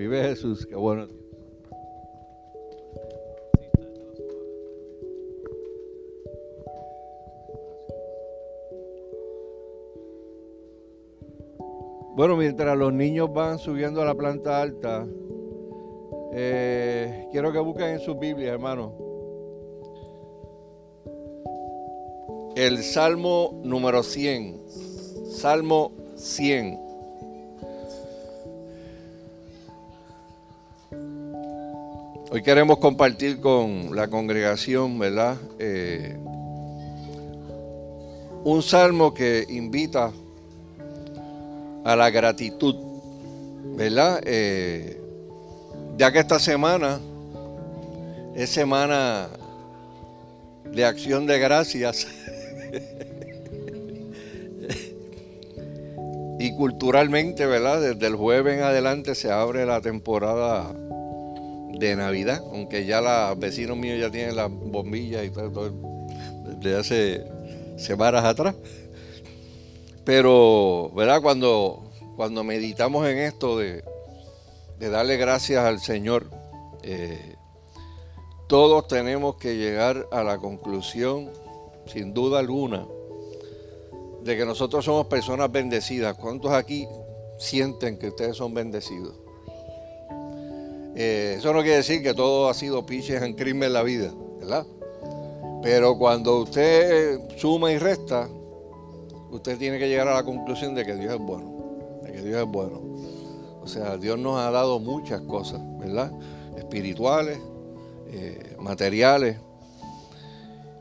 Vive Jesús, qué bueno. Bueno, mientras los niños van subiendo a la planta alta, eh, quiero que busquen en sus Biblias, hermano. El Salmo número 100. Salmo 100. Hoy queremos compartir con la congregación, ¿verdad? Eh, un salmo que invita a la gratitud, ¿verdad? Eh, ya que esta semana es semana de acción de gracias. y culturalmente, ¿verdad? Desde el jueves en adelante se abre la temporada de Navidad, aunque ya los vecinos míos ya tienen las bombillas y todo, todo desde hace semanas atrás. Pero, ¿verdad? Cuando, cuando meditamos en esto de, darle gracias al Señor, eh, todos tenemos que llegar a la conclusión, sin duda alguna, de que nosotros somos personas bendecidas. ¿Cuántos aquí sienten que ustedes son bendecidos? Eh, eso no quiere decir que todo ha sido piches en crimen en la vida, ¿verdad? Pero cuando usted suma y resta, usted tiene que llegar a la conclusión de que Dios es bueno, de que Dios es bueno. O sea, Dios nos ha dado muchas cosas, ¿verdad? Espirituales, eh, materiales.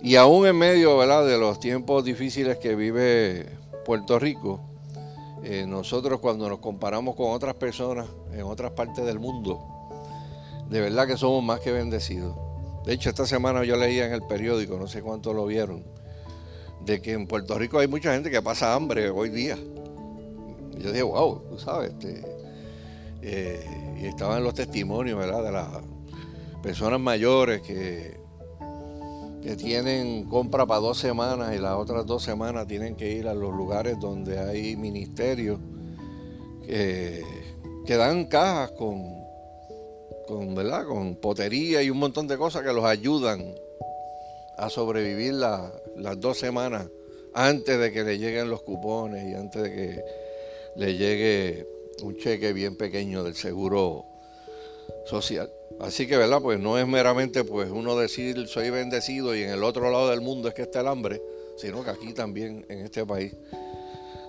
Y aún en medio, ¿verdad? De los tiempos difíciles que vive Puerto Rico, eh, nosotros cuando nos comparamos con otras personas en otras partes del mundo, de verdad que somos más que bendecidos. De hecho, esta semana yo leía en el periódico, no sé cuántos lo vieron, de que en Puerto Rico hay mucha gente que pasa hambre hoy día. Yo dije, wow, tú sabes, este, eh, y estaban los testimonios, ¿verdad? De las personas mayores que, que tienen compra para dos semanas y las otras dos semanas tienen que ir a los lugares donde hay ministerios que dan cajas con, con, ¿verdad? con potería y un montón de cosas que los ayudan a sobrevivir las dos semanas antes de que le lleguen los cupones y antes de que le llegue un cheque bien pequeño del seguro social. Así que, ¿verdad? Pues no es meramente pues uno decir soy bendecido y en el otro lado del mundo es que está el hambre, sino que aquí también en este país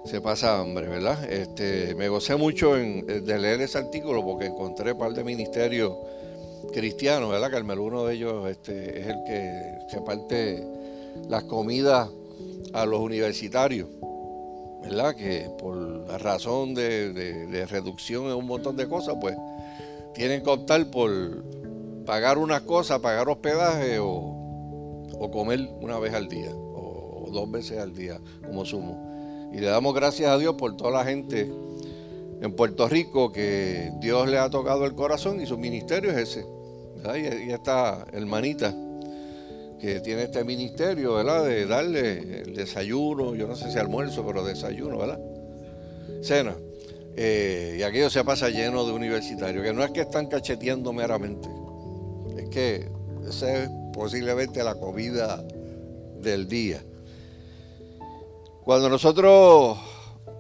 se pasa hambre, ¿verdad? Este, me gocé mucho en, de leer ese artículo porque encontré un par de ministerios cristianos, ¿verdad? Carmelo, uno de ellos este, es el que se parte las comidas a los universitarios, ¿verdad? Que por la razón de, reducción en un montón de cosas, pues tienen que optar por pagar unas cosas, pagar hospedaje o, comer una vez al día o, dos veces al día como sumo. Y le damos gracias a Dios por toda la gente en Puerto Rico que Dios le ha tocado el corazón y su ministerio es ese. Y, esta hermanita que tiene este ministerio, ¿verdad? De darle el desayuno, yo no sé si almuerzo, pero desayuno, ¿verdad? Cena. Eh, y aquello se pasa lleno de universitarios, que no es que están cacheteando meramente, es que esa es posiblemente la comida del día. Cuando nosotros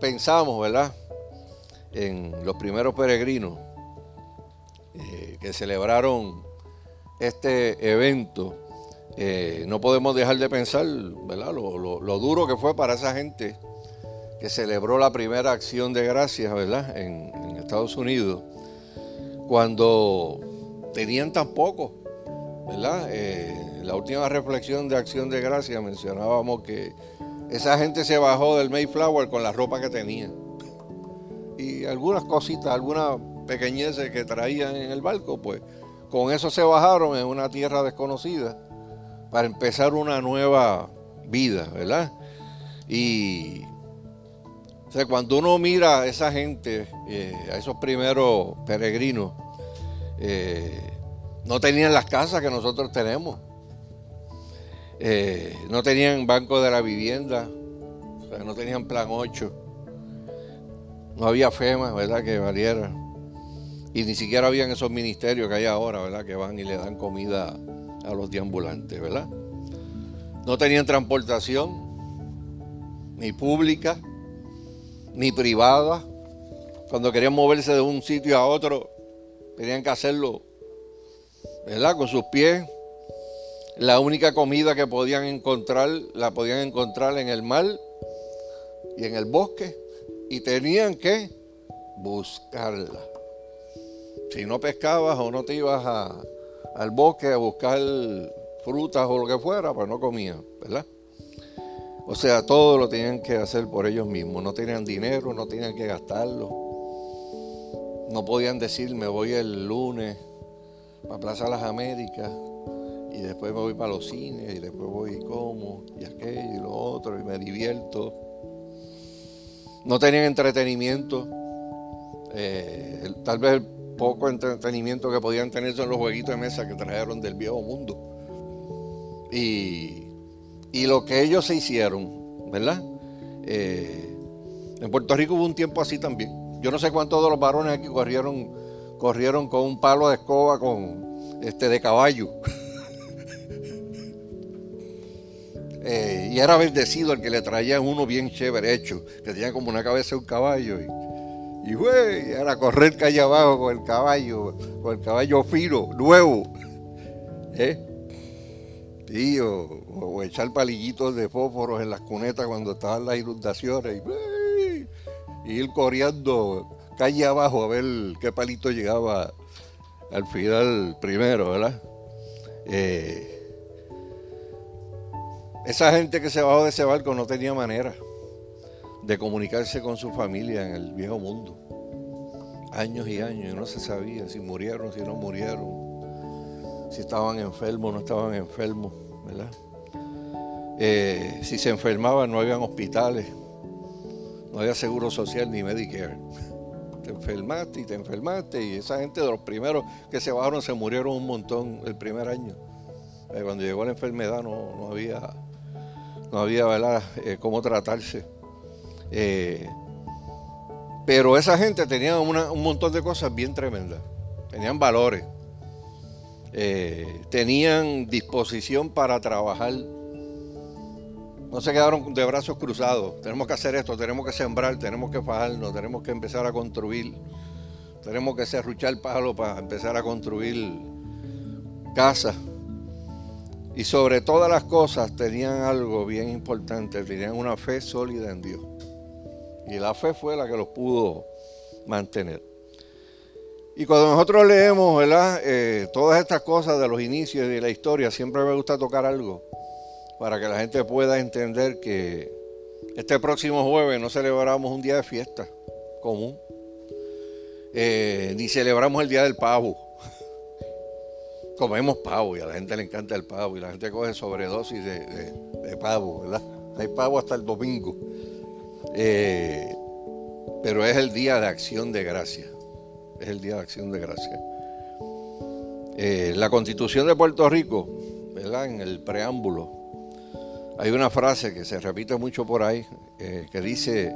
pensamos, ¿verdad? En los primeros peregrinos eh, que celebraron este evento, eh, no podemos dejar de pensar, ¿verdad? Lo, duro que fue para esa gente que celebró la primera acción de gracias, ¿verdad? En, Estados Unidos, cuando tenían tan poco, ¿verdad? Eh, la última reflexión de acción de gracias mencionábamos que esa gente se bajó del Mayflower con la ropa que tenía. Y algunas cositas, algunas pequeñeces que traían en el barco, pues con eso se bajaron en una tierra desconocida para empezar una nueva vida, ¿verdad? Y cuando uno mira a esa gente, eh, a esos primeros peregrinos, eh, no tenían las casas que nosotros tenemos. Eh, no tenían banco de la vivienda, no tenían plan 8. No había FEMA, ¿verdad? Que valiera. Y ni siquiera habían esos ministerios que hay ahora, ¿verdad? Que van y le dan comida a los deambulantes, ¿verdad? No tenían transportación, ni pública, ni privada. Cuando querían moverse de un sitio a otro, tenían que hacerlo, ¿verdad? Con sus pies. La única comida que podían encontrar, la podían encontrar en el mar y en el bosque. Y tenían que buscarla. Si no pescabas o no te ibas al bosque a buscar frutas o lo que fuera, pues no comían, ¿verdad? O sea, todo lo tenían que hacer por ellos mismos. No tenían dinero, no tenían que gastarlo. No podían decir, me voy el lunes a Plaza Las Américas y después me voy para los cines y después voy y como y aquello y lo otro y me divierto. No tenían entretenimiento. Eh, tal vez el poco entretenimiento que podían tener son los jueguitos de mesa que trajeron del viejo mundo. Y y lo que ellos se hicieron, ¿verdad? Eh, en Puerto Rico hubo un tiempo así también. Yo no sé cuántos de los varones aquí corrieron, corrieron con un palo de escoba con este de caballo. Eh, y era bendecido el que le traía uno bien chévere hecho, que tenía como una cabeza de un caballo. Y, y güey, era correr calle abajo con el caballo, con el caballo fino, nuevo. ¿Eh? o, echar palillitos de fósforos en las cunetas cuando estaban las inundaciones y, ir corriendo calle abajo a ver qué palito llegaba al final primero, ¿verdad? Eh, esa gente que se bajó de ese barco no tenía manera de comunicarse con su familia en el viejo mundo. Años y años, y no se sabía si murieron, si no murieron si estaban enfermos no estaban enfermos, ¿verdad? Eh, si se enfermaban no habían hospitales, no había seguro social ni Medicare. Te enfermaste y te enfermaste y esa gente de los primeros que se bajaron se murieron un montón el primer año. Eh, cuando llegó la enfermedad no, había, no había. Eh, cómo tratarse. pero esa gente tenía un montón de cosas bien tremendas, tenían valores. Eh, tenían disposición para trabajar. No se quedaron de brazos cruzados. Tenemos que hacer esto, tenemos que sembrar, tenemos que fajarnos, tenemos que empezar a construir. Tenemos que serruchar palo para empezar a construir casas. Y sobre todas las cosas tenían algo bien importante, tenían una fe sólida en Dios. Y la fe fue la que los pudo mantener. Y cuando nosotros leemos. Eh, todas estas cosas de los inicios de la historia, siempre me gusta tocar algo para que la gente pueda entender que este próximo jueves no celebramos un día de fiesta común, eh, ni celebramos el día del pavo. Comemos pavo y a la gente le encanta el pavo y la gente coge sobredosis de, pavo, ¿verdad? Hay pavo hasta el domingo. Eh, pero es el día de acción de gracia es el Día de Acción de Gracia. Eh, la Constitución de Puerto Rico, ¿verdad? En el preámbulo, hay una frase que se repite mucho por ahí, eh, que dice,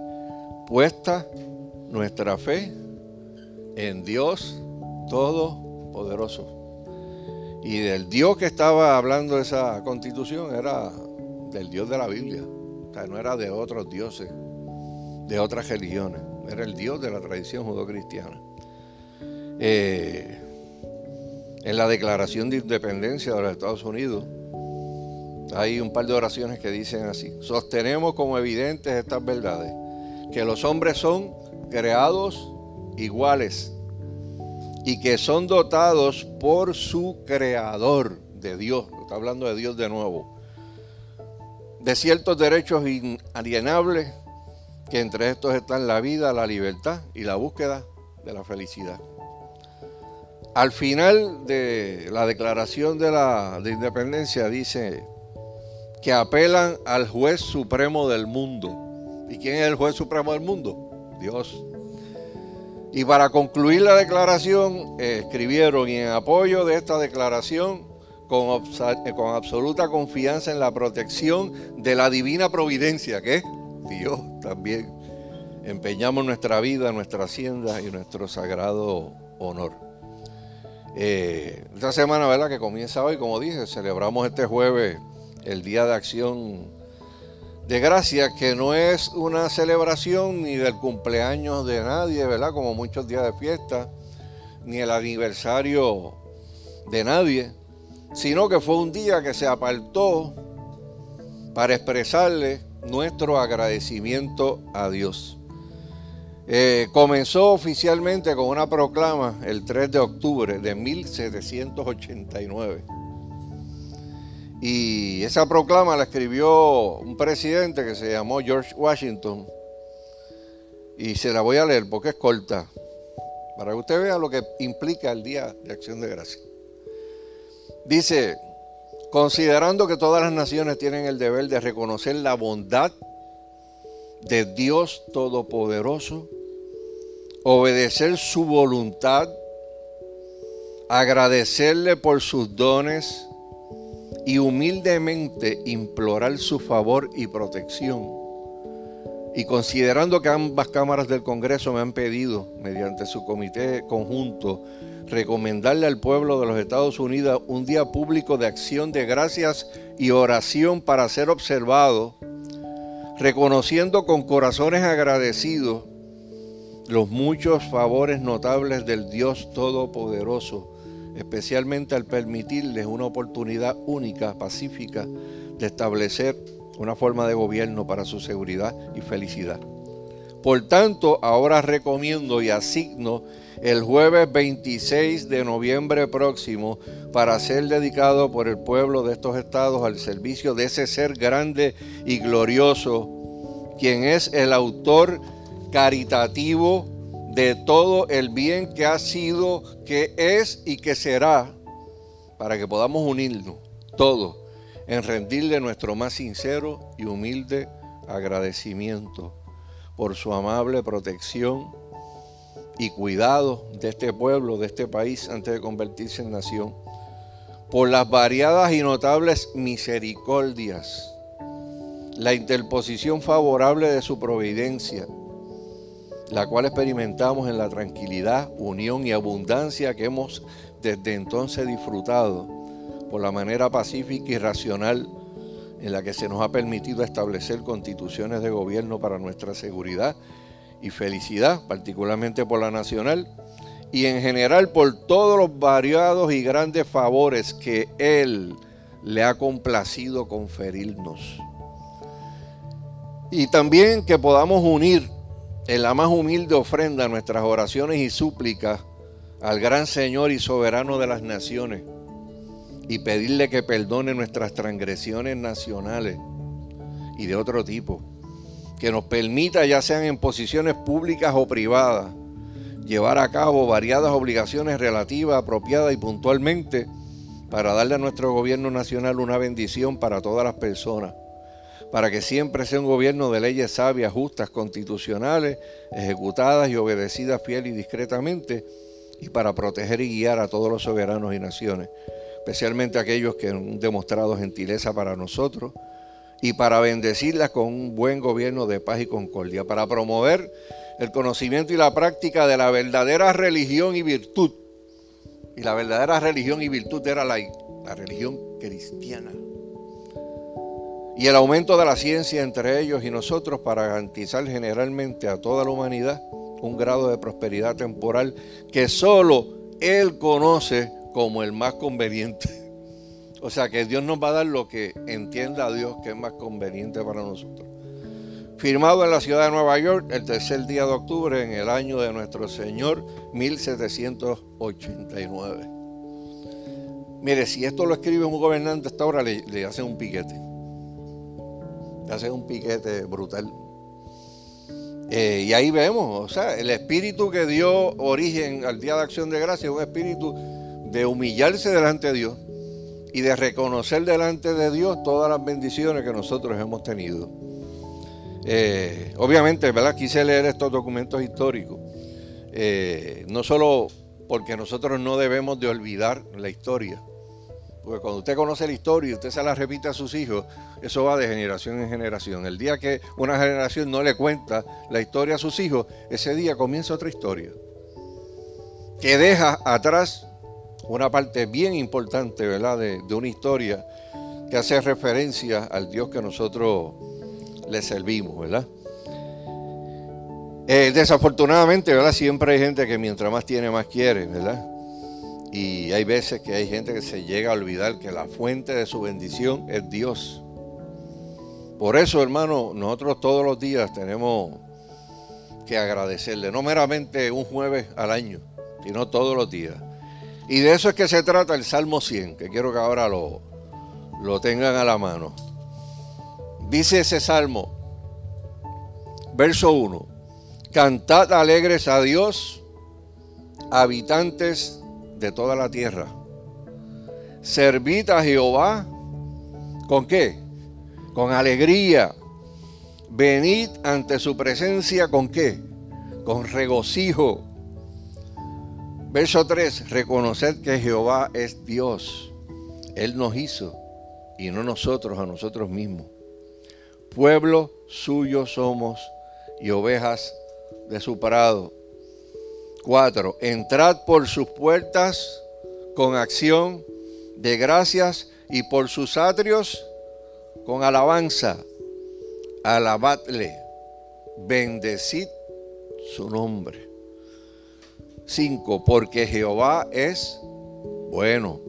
puesta nuestra fe en Dios Todopoderoso. Y del Dios que estaba hablando esa constitución era del Dios de la Biblia. O sea, no era de otros dioses, de otras religiones. Era el Dios de la tradición judo-cristiana. Eh, en la Declaración de Independencia de los Estados Unidos, hay un par de oraciones que dicen así, sostenemos como evidentes estas verdades, que los hombres son creados iguales y que son dotados por su creador de Dios, está hablando de Dios de nuevo, de ciertos derechos inalienables, que entre estos están la vida, la libertad y la búsqueda de la felicidad. Al final de la declaración de la independencia dice que apelan al juez supremo del mundo. ¿Y quién es el juez supremo del mundo? Dios. Y para concluir la declaración, eh, escribieron y en apoyo de esta declaración, con, eh, con absoluta confianza en la protección de la divina providencia, que Dios también, empeñamos nuestra vida, nuestra hacienda y nuestro sagrado honor. Eh, esta semana, ¿verdad? Que comienza hoy, como dije, celebramos este jueves el Día de Acción de Gracia, que no es una celebración ni del cumpleaños de nadie, ¿verdad? Como muchos días de fiesta, ni el aniversario de nadie, sino que fue un día que se apartó para expresarle nuestro agradecimiento a Dios. Eh, comenzó oficialmente con una proclama el 3 de octubre de 1789. Y esa proclama la escribió un presidente que se llamó George Washington. Y se la voy a leer porque es corta, para que usted vea lo que implica el Día de Acción de Gracia. Dice, considerando que todas las naciones tienen el deber de reconocer la bondad de Dios Todopoderoso, obedecer su voluntad, agradecerle por sus dones y humildemente implorar su favor y protección. Y considerando que ambas cámaras del Congreso me han pedido, mediante su comité conjunto, recomendarle al pueblo de los Estados Unidos un día público de acción de gracias y oración para ser observado, reconociendo con corazones agradecidos los muchos favores notables del Dios Todopoderoso, especialmente al permitirles una oportunidad única, pacífica, de establecer una forma de gobierno para su seguridad y felicidad. Por tanto, ahora recomiendo y asigno el jueves 26 de noviembre próximo para ser dedicado por el pueblo de estos estados al servicio de ese ser grande y glorioso, quien es el autor caritativo de todo el bien que ha sido, que es y que será, para que podamos unirnos todos en rendirle nuestro más sincero y humilde agradecimiento por su amable protección y cuidado de este pueblo, de este país, antes de convertirse en nación, por las variadas y notables misericordias, la interposición favorable de su providencia, la cual experimentamos en la tranquilidad, unión y abundancia que hemos desde entonces disfrutado por la manera pacífica y racional en la que se nos ha permitido establecer constituciones de gobierno para nuestra seguridad y felicidad, particularmente por la nacional, y en general por todos los variados y grandes favores que Él le ha complacido conferirnos. Y también que podamos unir en la más humilde ofrenda nuestras oraciones y súplicas al gran Señor y soberano de las naciones y pedirle que perdone nuestras transgresiones nacionales y de otro tipo que nos permita, ya sean en posiciones públicas o privadas, llevar a cabo variadas obligaciones relativas, apropiadas y puntualmente para darle a nuestro gobierno nacional una bendición para todas las personas, para que siempre sea un gobierno de leyes sabias, justas, constitucionales, ejecutadas y obedecidas fiel y discretamente, y para proteger y guiar a todos los soberanos y naciones, especialmente aquellos que han demostrado gentileza para nosotros y para bendecirlas con un buen gobierno de paz y concordia, para promover el conocimiento y la práctica de la verdadera religión y virtud. Y la verdadera religión y virtud era la, la religión cristiana. Y el aumento de la ciencia entre ellos y nosotros para garantizar generalmente a toda la humanidad un grado de prosperidad temporal que solo Él conoce como el más conveniente. O sea que Dios nos va a dar lo que entienda Dios que es más conveniente para nosotros. Firmado en la ciudad de Nueva York el tercer día de octubre en el año de nuestro Señor 1789. Mire, si esto lo escribe un gobernante hasta ahora, le, le hacen un piquete. Le hacen un piquete brutal. Eh, y ahí vemos, o sea, el espíritu que dio origen al Día de Acción de Gracia es un espíritu de humillarse delante de Dios y de reconocer delante de Dios todas las bendiciones que nosotros hemos tenido. Eh, obviamente, ¿verdad? Quise leer estos documentos históricos, eh, no solo porque nosotros no debemos de olvidar la historia, porque cuando usted conoce la historia y usted se la repite a sus hijos, eso va de generación en generación. El día que una generación no le cuenta la historia a sus hijos, ese día comienza otra historia que deja atrás una parte bien importante, ¿verdad? De, de una historia que hace referencia al Dios que nosotros le servimos, ¿verdad? Eh, desafortunadamente, ¿verdad? Siempre hay gente que mientras más tiene, más quiere, ¿verdad? Y hay veces que hay gente que se llega a olvidar que la fuente de su bendición es Dios. Por eso, hermano, nosotros todos los días tenemos que agradecerle, no meramente un jueves al año, sino todos los días. Y de eso es que se trata el Salmo 100, que quiero que ahora lo, lo tengan a la mano. Dice ese Salmo, verso 1, Cantad alegres a Dios, habitantes de toda la tierra. Servid a Jehová con qué? Con alegría. Venid ante su presencia con qué? Con regocijo. Verso 3. Reconoced que Jehová es Dios. Él nos hizo y no nosotros a nosotros mismos. Pueblo suyo somos y ovejas de su prado. 4. Entrad por sus puertas con acción de gracias y por sus atrios con alabanza. Alabadle, bendecid su nombre. 5. Porque Jehová es bueno.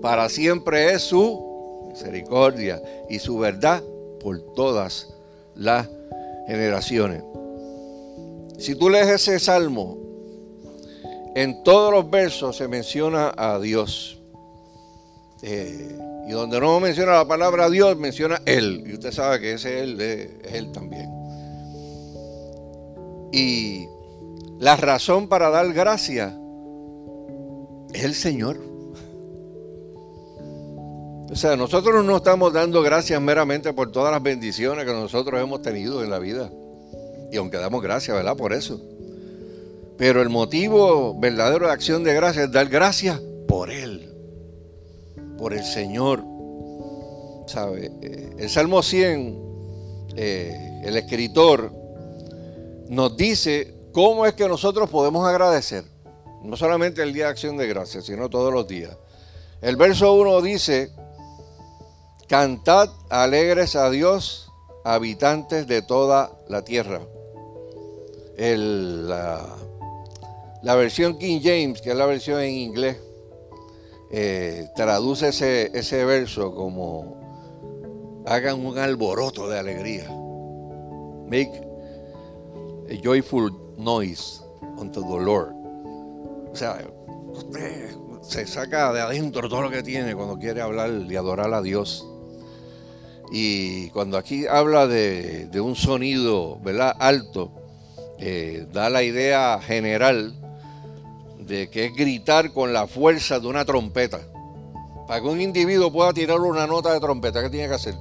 Para siempre es su misericordia y su verdad por todas las generaciones. Si tú lees ese salmo, en todos los versos se menciona a Dios. Eh, y donde no menciona la palabra Dios, menciona Él. Y usted sabe que ese Él es Él también. Y la razón para dar gracia es el Señor. O sea, nosotros no estamos dando gracias meramente por todas las bendiciones que nosotros hemos tenido en la vida. Y aunque damos gracias, ¿verdad? Por eso. Pero el motivo verdadero de acción de gracias es dar gracias por Él, por el Señor. ¿Sabe? El Salmo 100, eh, el escritor nos dice cómo es que nosotros podemos agradecer. No solamente el día de acción de gracias, sino todos los días. El verso 1 dice, cantad alegres a Dios, habitantes de toda la tierra la, versión King James, que es la versión en inglés, eh, traduce ese, ese verso como hagan un alboroto de alegría. Make a joyful noise unto the Lord. O sea, usted se saca de adentro todo lo que tiene cuando quiere hablar y adorar a Dios. Y cuando aquí habla de, de un sonido, ¿verdad? Alto, eh, da la idea general de que es gritar con la fuerza de una trompeta. Para que un individuo pueda tirar una nota de trompeta, ¿qué tiene que hacer?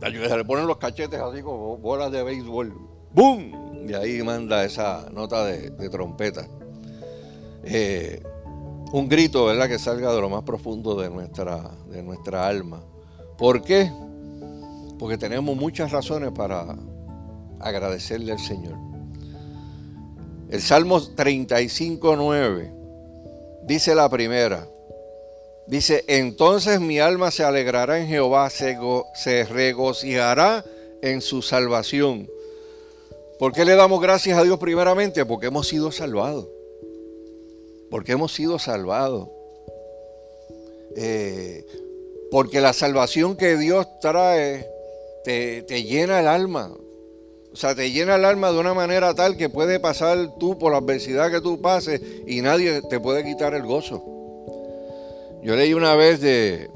Se le ponen los cachetes así como bolas de béisbol. ¡Bum! Y ahí manda esa nota de, trompeta. Eh, un grito, ¿verdad? Que salga de lo más profundo de nuestra, de nuestra alma. ¿Por qué? Porque tenemos muchas razones para, agradecerle al Señor. El Salmo 35, 9 dice la primera. Dice, entonces mi alma se alegrará en Jehová, se, se regocijará en su salvación. ¿Por qué le damos gracias a Dios primeramente? Porque hemos sido salvados. Porque hemos sido salvados. Eh, porque la salvación que Dios trae te, te, llena el alma. O sea, te llena el alma de una manera tal que puede pasar tú por la adversidad que tú pases y nadie te puede quitar el gozo. Yo leí una vez de,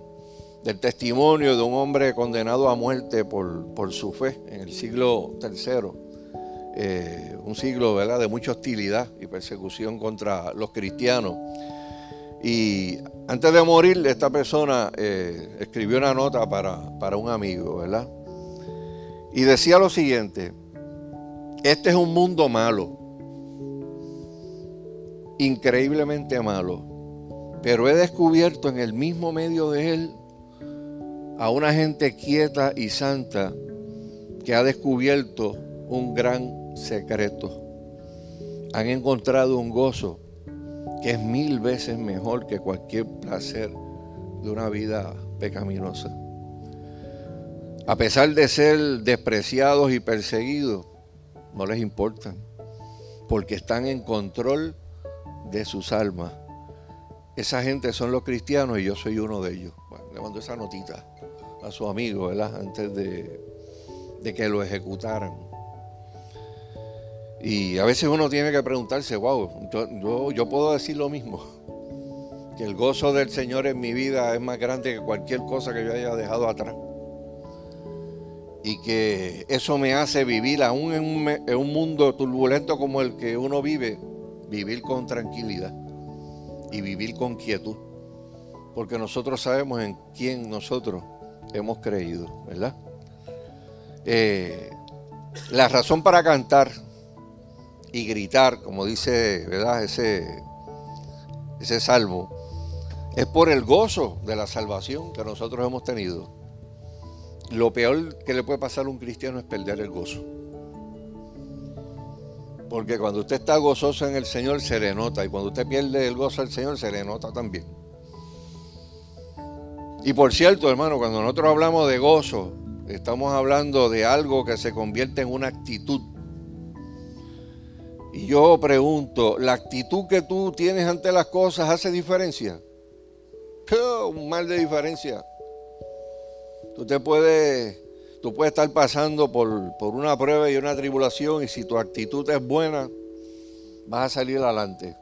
del testimonio de un hombre condenado a muerte por, su fe en el siglo III. Eh, un siglo ¿verdad? de mucha hostilidad y persecución contra los cristianos. Y antes de morir, esta persona eh, escribió una nota para, para un amigo, ¿verdad? Y decía lo siguiente, este es un mundo malo, increíblemente malo, pero he descubierto en el mismo medio de él a una gente quieta y santa que ha descubierto un gran secreto. han encontrado un gozo que es mil veces mejor que cualquier placer de una vida pecaminosa. A pesar de ser despreciados y perseguidos, no les importa, porque están en control de sus almas. Esa gente son los cristianos y yo soy uno de ellos. le mando esa notita a su amigo, ¿verdad? Antes de, de que lo ejecutaran. Y a veces uno tiene que preguntarse, wow, yo, puedo decir lo mismo, que el gozo del Señor en mi vida es más grande que cualquier cosa que yo haya dejado atrás. Y que eso me hace vivir, aún en un, mundo turbulento como el que uno vive, vivir con tranquilidad y vivir con quietud. Porque nosotros sabemos en quién nosotros hemos creído, ¿verdad? Eh, la razón para cantar y gritar, como dice, ¿verdad? Ese, ese salmo, es por el gozo de la salvación que nosotros hemos tenido. Lo peor que le puede pasar a un cristiano es perder el gozo. Porque cuando usted está gozoso en el Señor se le nota. Y cuando usted pierde el gozo del Señor se le nota también. Y por cierto, hermano, cuando nosotros hablamos de gozo, estamos hablando de algo que se convierte en una actitud. Y yo pregunto, ¿la actitud que tú tienes ante las cosas hace diferencia? Un mal de diferencia. Tú te puedes Tú puedes estar pasando por, una prueba y una tribulación y si tu actitud es buena, vas a salir adelante.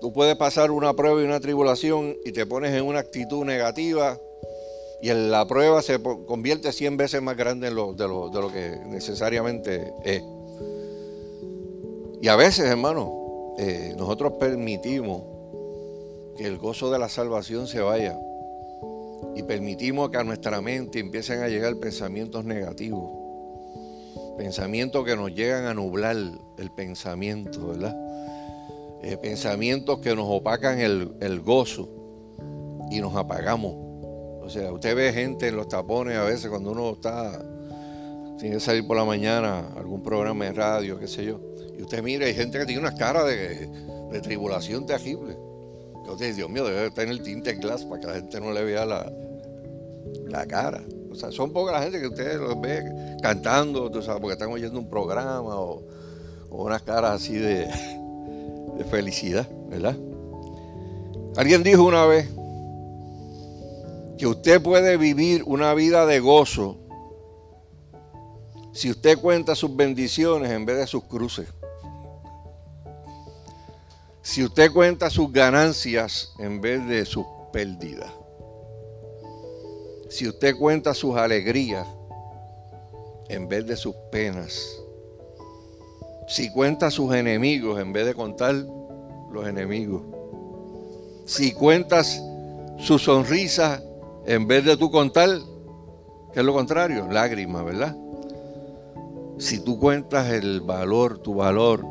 Tú puedes pasar una prueba y una tribulación y te pones en una actitud negativa y en la prueba se convierte 100 veces más grande de, lo, de, lo, que necesariamente es. Y a veces, hermano, eh, nosotros permitimos que el gozo de la salvación se vaya y permitimos que a nuestra mente empiecen a llegar pensamientos negativos, pensamientos que nos llegan a nublar el pensamiento, ¿verdad? Eh, pensamientos que nos opacan el, gozo y nos apagamos. O sea, usted ve gente en los tapones a veces cuando uno está, tiene que salir por la mañana a algún programa de radio, qué sé yo, y usted mira, hay gente que tiene una cara de, de tribulación terrible. Entonces, Dios mío, debe tener tinte glass para que la gente no le vea la, la cara. O sea, son pocas la gente que ustedes los ve cantando, tú sabes, porque están oyendo un programa o, unas caras así de, de felicidad, ¿verdad? Alguien dijo una vez que usted puede vivir una vida de gozo si usted cuenta sus bendiciones en vez de sus cruces. Si usted cuenta sus ganancias en vez de sus pérdidas. Si usted cuenta sus alegrías en vez de sus penas. Si cuenta sus enemigos en vez de contar los enemigos. Si cuentas su sonrisa en vez de tú contar, que es lo contrario, lágrimas, ¿verdad? Si tú cuentas el valor, tu valor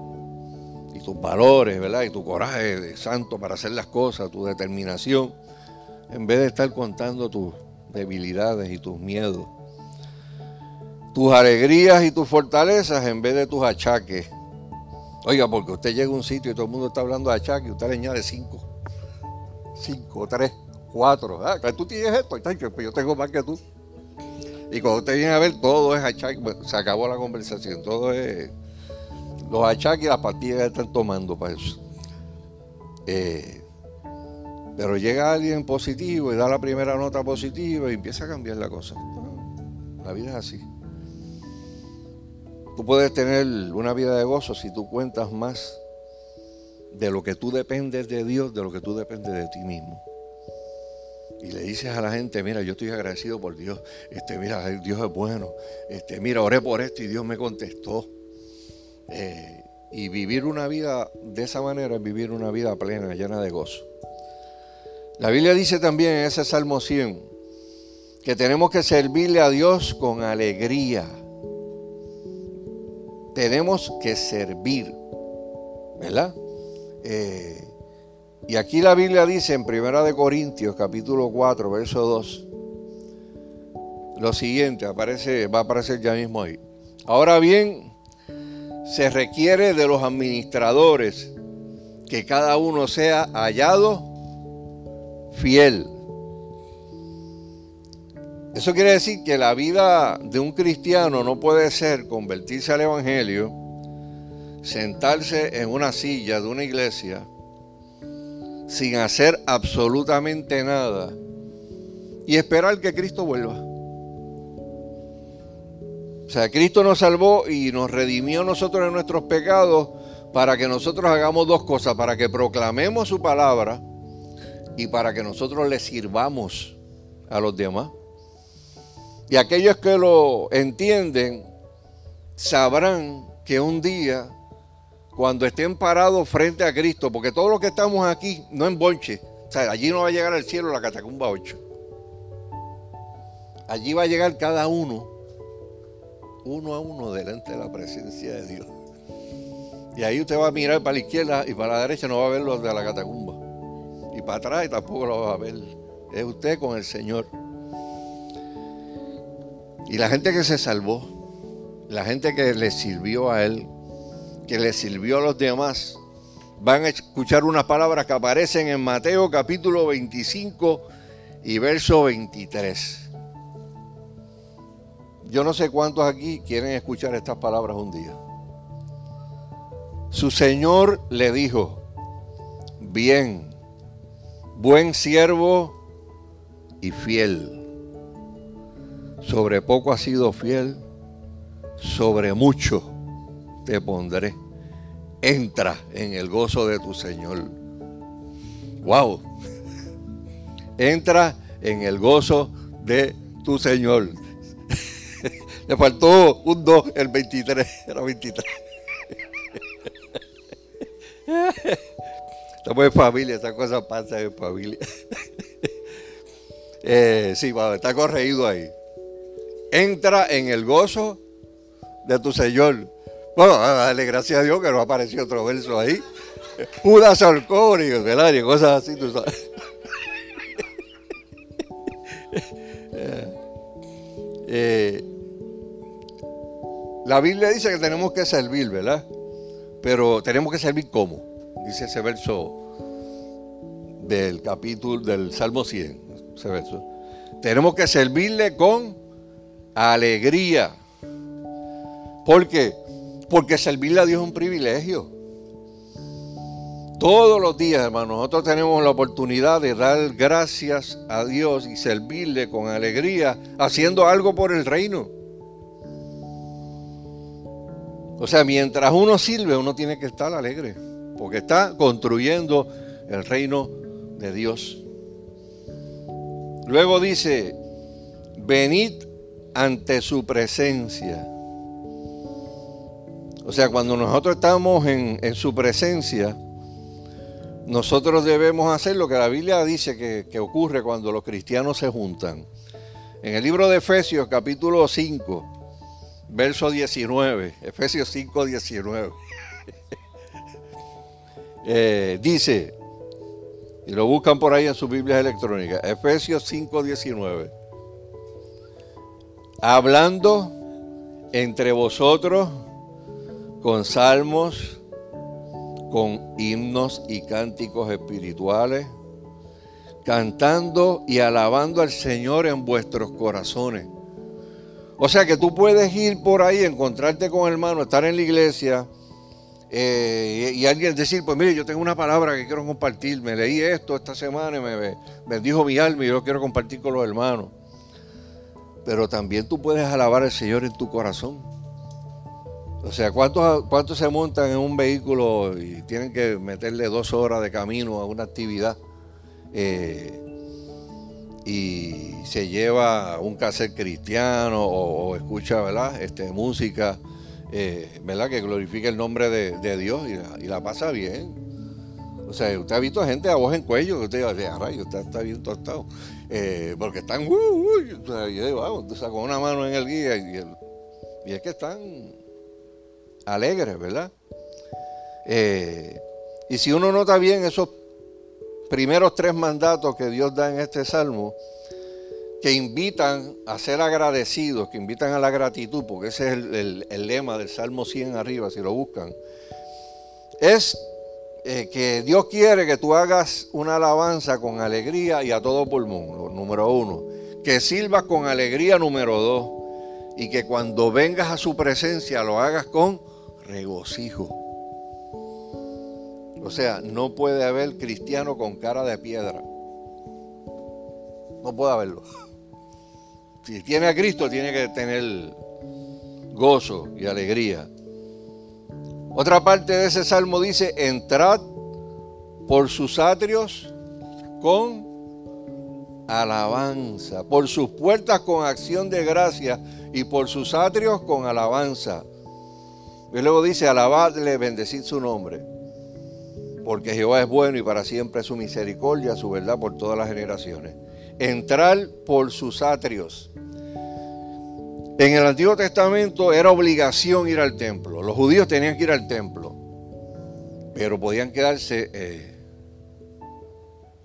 tus valores, ¿verdad? Y tu coraje de santo para hacer las cosas, tu determinación, en vez de estar contando tus debilidades y tus miedos. Tus alegrías y tus fortalezas en vez de tus achaques. Oiga, porque usted llega a un sitio y todo el mundo está hablando de achaques y usted le añade cinco. Cinco, tres, cuatro. Ah, tú tienes esto, pues yo tengo más que tú. Y cuando usted viene a ver, todo es achaque, se acabó la conversación, todo es los achaques y las pastillas están tomando para eso. Eh, pero llega alguien positivo y da la primera nota positiva y empieza a cambiar la cosa. La vida es así. Tú puedes tener una vida de gozo si tú cuentas más de lo que tú dependes de Dios, de lo que tú dependes de ti mismo. Y le dices a la gente, mira, yo estoy agradecido por Dios. Este, mira, Dios es bueno. Este, mira, oré por esto y Dios me contestó. Eh, y vivir una vida de esa manera es vivir una vida plena, llena de gozo. La Biblia dice también en ese Salmo 100 que tenemos que servirle a Dios con alegría. Tenemos que servir, ¿verdad? Eh, y aquí la Biblia dice en Primera de Corintios, capítulo 4, verso 2, lo siguiente, aparece, va a aparecer ya mismo ahí. Ahora bien, se requiere de los administradores que cada uno sea hallado fiel. Eso quiere decir que la vida de un cristiano no puede ser convertirse al Evangelio, sentarse en una silla de una iglesia sin hacer absolutamente nada y esperar que Cristo vuelva. O sea, Cristo nos salvó y nos redimió nosotros de nuestros pecados para que nosotros hagamos dos cosas, para que proclamemos su palabra y para que nosotros le sirvamos a los demás. Y aquellos que lo entienden sabrán que un día, cuando estén parados frente a Cristo, porque todos los que estamos aquí, no en bonche, o sea, allí no va a llegar al cielo la catacumba 8. Allí va a llegar cada uno, uno a uno, delante de la presencia de Dios. Y ahí usted va a mirar para la izquierda y para la derecha no va a ver los de la catacumba. Y para atrás tampoco lo va a ver. Es usted con el Señor. Y la gente que se salvó, la gente que le sirvió a Él, que le sirvió a los demás, van a escuchar unas palabras que aparecen en Mateo capítulo 25 y verso 23. Yo no sé cuántos aquí quieren escuchar estas palabras un día. Su Señor le dijo, bien, buen siervo y fiel. Sobre poco has sido fiel, sobre mucho te pondré. Entra en el gozo de tu Señor. Wow. Entra en el gozo de tu Señor. Le faltó un 2, el 23, era 23. Estamos en familia, esta cosa pasa en familia. Eh, sí, está corregido ahí. Entra en el gozo de tu Señor. Bueno, dale gracias a Dios que no apareció otro verso ahí. Judas alcohólico, ¿verdad? Y cosas así, tú sabes. Eh, la Biblia dice que tenemos que servir, ¿verdad? Pero tenemos que servir cómo dice ese verso del capítulo del Salmo 100, ese verso. Tenemos que servirle con alegría. ¿Por qué? Porque servirle a Dios es un privilegio. Todos los días, hermanos, nosotros tenemos la oportunidad de dar gracias a Dios y servirle con alegría, haciendo algo por el reino. O sea, mientras uno sirve, uno tiene que estar alegre porque está construyendo el reino de Dios. Luego dice, venid ante su presencia. O sea, cuando nosotros estamos en, su presencia, nosotros debemos hacer lo que la Biblia dice que, que, ocurre cuando los cristianos se juntan. En el libro de Efesios capítulo 5, verso 19, Efesios 5, 19. Eh, dice, y lo buscan por ahí en sus Biblias electrónicas, Efesios 5:19, hablando entre vosotros con salmos, con himnos y cánticos espirituales, cantando y alabando al Señor en vuestros corazones. O sea que tú puedes ir por ahí, encontrarte con hermano, estar en la iglesia, eh, y, alguien decir, pues mire, yo tengo una palabra que quiero compartir, me leí esto esta semana y me bendijo mi alma y yo lo quiero compartir con los hermanos. Pero también tú puedes alabar al Señor en tu corazón. O sea, ¿cuántos, ¿cuántos se montan en un vehículo y tienen que meterle dos horas de camino a una actividad? Eh, y se lleva un cassette cristiano o, escucha ¿verdad? Este, música eh, ¿verdad? Que glorifique el nombre de, Dios y la, pasa bien. O sea, usted ha visto gente a voz en cuello que usted dice, rayo, usted está bien tostado. Eh, porque están, uh, uh, o sea, con una mano en el guía y, y es que están alegres, ¿verdad? Eh, y si uno nota bien esos primeros tres mandatos que Dios da en este salmo, que invitan a ser agradecidos, que invitan a la gratitud, porque ese es el, lema del Salmo 100 arriba, si lo buscan, es eh, que Dios quiere que tú hagas una alabanza con alegría y a todo pulmón, número uno. Que sirvas con alegría, número dos. Y que cuando vengas a su presencia lo hagas con regocijo. O sea, no puede haber cristiano con cara de piedra. No puede haberlo. Si tiene a Cristo, tiene que tener gozo y alegría. Otra parte de ese salmo dice, entrad por sus atrios con alabanza, por sus puertas con acción de gracia y por sus atrios con alabanza. Y luego dice, alabadle, bendecid su nombre, porque Jehová es bueno y para siempre su misericordia, su verdad por todas las generaciones. Entrar por sus atrios. En el Antiguo Testamento era obligación ir al templo. Los judíos tenían que ir al templo, pero podían quedarse eh,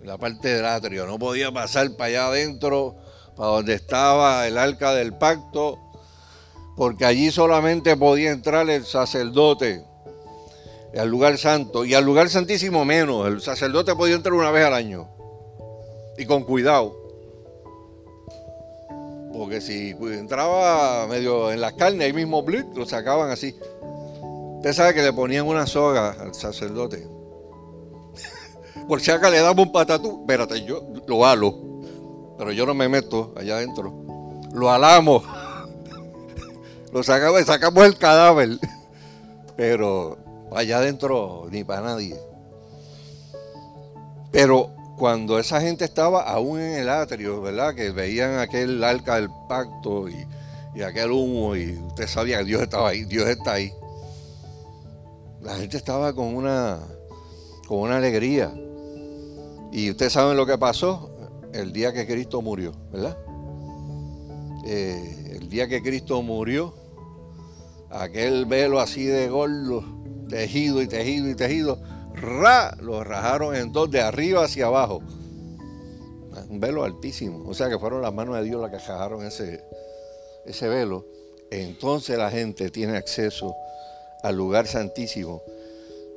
en la parte del atrio. No podía pasar para allá adentro, para donde estaba el arca del pacto, porque allí solamente podía entrar el sacerdote al lugar santo y al lugar santísimo menos. El sacerdote podía entrar una vez al año y con cuidado. Porque si entraba medio en la carne, ahí mismo lo sacaban así. Usted sabe que le ponían una soga al sacerdote. Por si acá le daba un patatú, espérate, yo lo halo. Pero yo no me meto allá adentro. Lo alamos. Lo sacamos, sacamos el cadáver. Pero allá adentro ni para nadie. Pero cuando esa gente estaba aún en el atrio, ¿verdad? Que veían aquel arca del pacto y, aquel humo y usted sabía que Dios estaba ahí, Dios está ahí. La gente estaba con una, alegría. Y ustedes saben lo que pasó el día que Cristo murió, ¿verdad? Eh, el día que Cristo murió, aquel velo así de gordo, tejido y tejido y tejido, ra, lo rajaron en dos, de arriba hacia abajo. Un velo altísimo. O sea que fueron las manos de Dios las que rajaron ese, ese velo. Entonces la gente tiene acceso al lugar santísimo.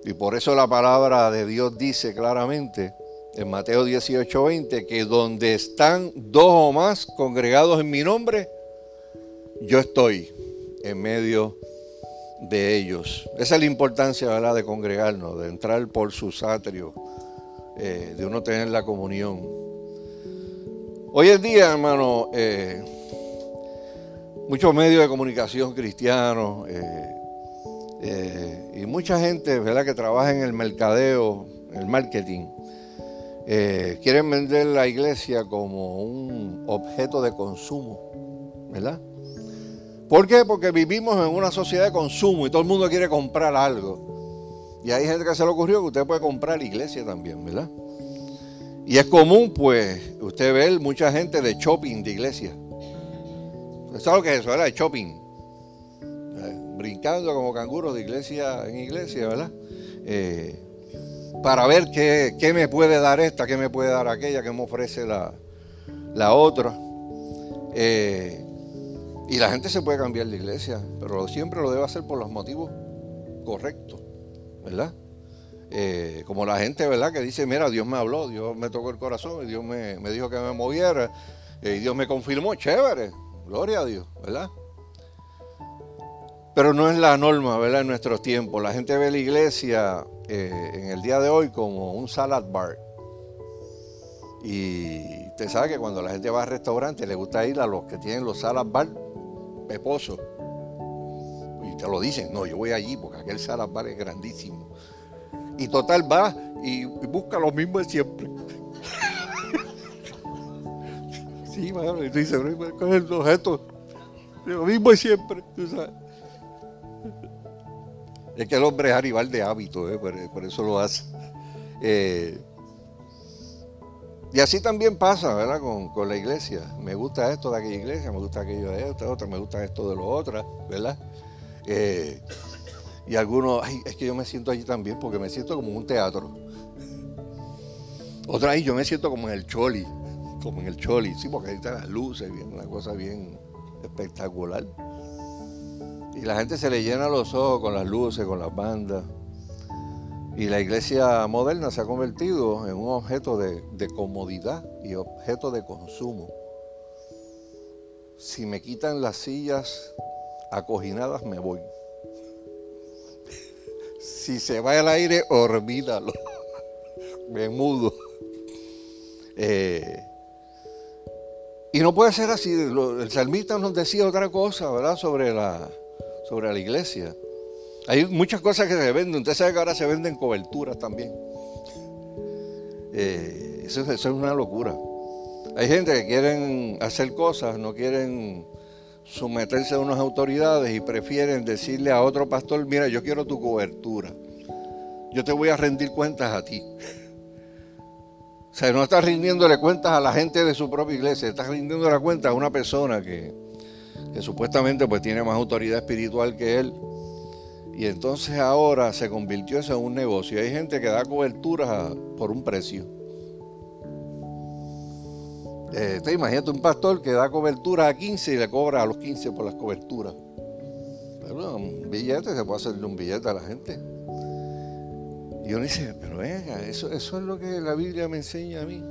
Y por eso la palabra de Dios dice claramente en Mateo 18, 20, que donde están dos o más congregados en mi nombre, yo estoy en medio de ellos. Esa es la importancia ¿verdad? de congregarnos, de entrar por sus atrios, eh, de uno tener la comunión. Hoy en día, hermano, eh, muchos medios de comunicación cristianos eh, y mucha gente ¿verdad? que trabaja en el mercadeo, el marketing, quieren vender la iglesia como un objeto de consumo, ¿verdad? ¿Por qué? Porque vivimos en una sociedad de consumo y todo el mundo quiere comprar algo. Y hay gente que se le ocurrió que usted puede comprar iglesia también, ¿verdad? Y es común, pues, usted ver mucha gente de shopping de iglesia. ¿Sabe lo que es eso? ¿Verdad? shopping. Eh, brincando como canguros de iglesia en iglesia, ¿verdad? Eh, para ver qué, me puede dar esta, qué me puede dar aquella, qué me ofrece la, la otra. Eh, y la gente se puede cambiar de iglesia, pero siempre lo debe hacer por los motivos correctos, ¿verdad? Eh, como la gente, ¿verdad? Que dice, mira, Dios me habló, Dios me tocó el corazón y Dios me, dijo que me moviera eh, y Dios me confirmó, chévere, gloria a Dios, ¿verdad? Pero no es la norma, ¿verdad? En nuestros tiempos. La gente ve la iglesia eh, en el día de hoy como un salad bar. Y usted sabe que cuando la gente va al restaurante le gusta ir a los que tienen los salad bar Peposo. Y te lo dicen, no, yo voy allí porque aquel Salazar es grandísimo. Y total va y, busca lo mismo de siempre. sí, mano, y tú dices, con el objeto, lo mismo de siempre, Es que el hombre es animal de hábito, ¿eh? por, eso lo hace. Eh, y así también pasa, ¿verdad? Con, la iglesia. Me gusta esto de aquella iglesia, me gusta aquello de esta, otra, me gusta esto de lo otra, ¿verdad? Eh, y algunos, ay, es que yo me siento allí también porque me siento como un teatro. Otra, ay, yo me siento como en el choli. como en el Choli, sí, porque ahí están las luces, bien, una cosa bien espectacular. Y la gente se le llena los ojos con las luces, con las bandas. Y la iglesia moderna se ha convertido en un objeto de, comodidad y objeto de consumo. Si me quitan las sillas acoginadas, me voy. Si se va el aire, olvídalo. Me mudo. Eh, y no puede ser así. El salmista nos decía otra cosa, ¿verdad? Sobre la, sobre la iglesia. Hay muchas cosas que se venden. Usted sabe que ahora se venden coberturas también. Eh, eso, es una locura. Hay gente que quieren hacer cosas, no quieren someterse a unas autoridades y prefieren decirle a otro pastor, mira, yo quiero tu cobertura. Yo te voy a rendir cuentas a ti. O sea, no está rindiéndole cuentas a la gente de su propia iglesia, está rindiéndole cuentas a una persona que, que supuestamente pues tiene más autoridad espiritual que él y entonces ahora se convirtió eso en un negocio. Hay gente que da cobertura por un precio. Eh, te imaginas un pastor que da cobertura a 15 y le cobra a los 15 por las coberturas. Pero un billete, se puede hacerle un billete a la gente. Y uno dice, pero venga, eso, eso es lo que la Biblia me enseña a mí.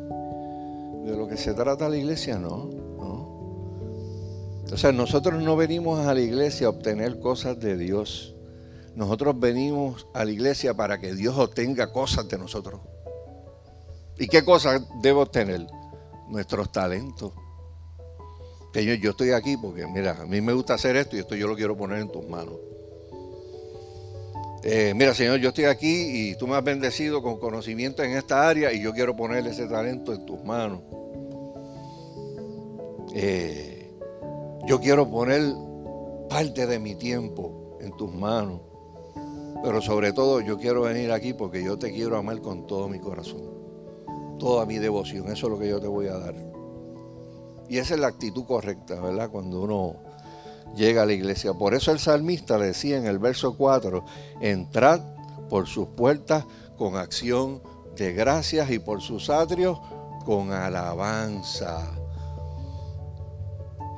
De lo que se trata la iglesia, no, no. O sea, nosotros no venimos a la iglesia a obtener cosas de Dios. Nosotros venimos a la iglesia para que Dios obtenga cosas de nosotros. ¿Y qué cosas debo tener? Nuestros talentos. Señor, yo estoy aquí porque, mira, a mí me gusta hacer esto y esto yo lo quiero poner en tus manos. Eh, mira, Señor, yo estoy aquí y tú me has bendecido con conocimiento en esta área y yo quiero poner ese talento en tus manos. Eh, yo quiero poner parte de mi tiempo en tus manos. Pero sobre todo yo quiero venir aquí porque yo te quiero amar con todo mi corazón. Toda mi devoción, eso es lo que yo te voy a dar. Y esa es la actitud correcta, ¿verdad? Cuando uno llega a la iglesia. Por eso el salmista decía en el verso 4, entrad por sus puertas con acción de gracias y por sus atrios con alabanza.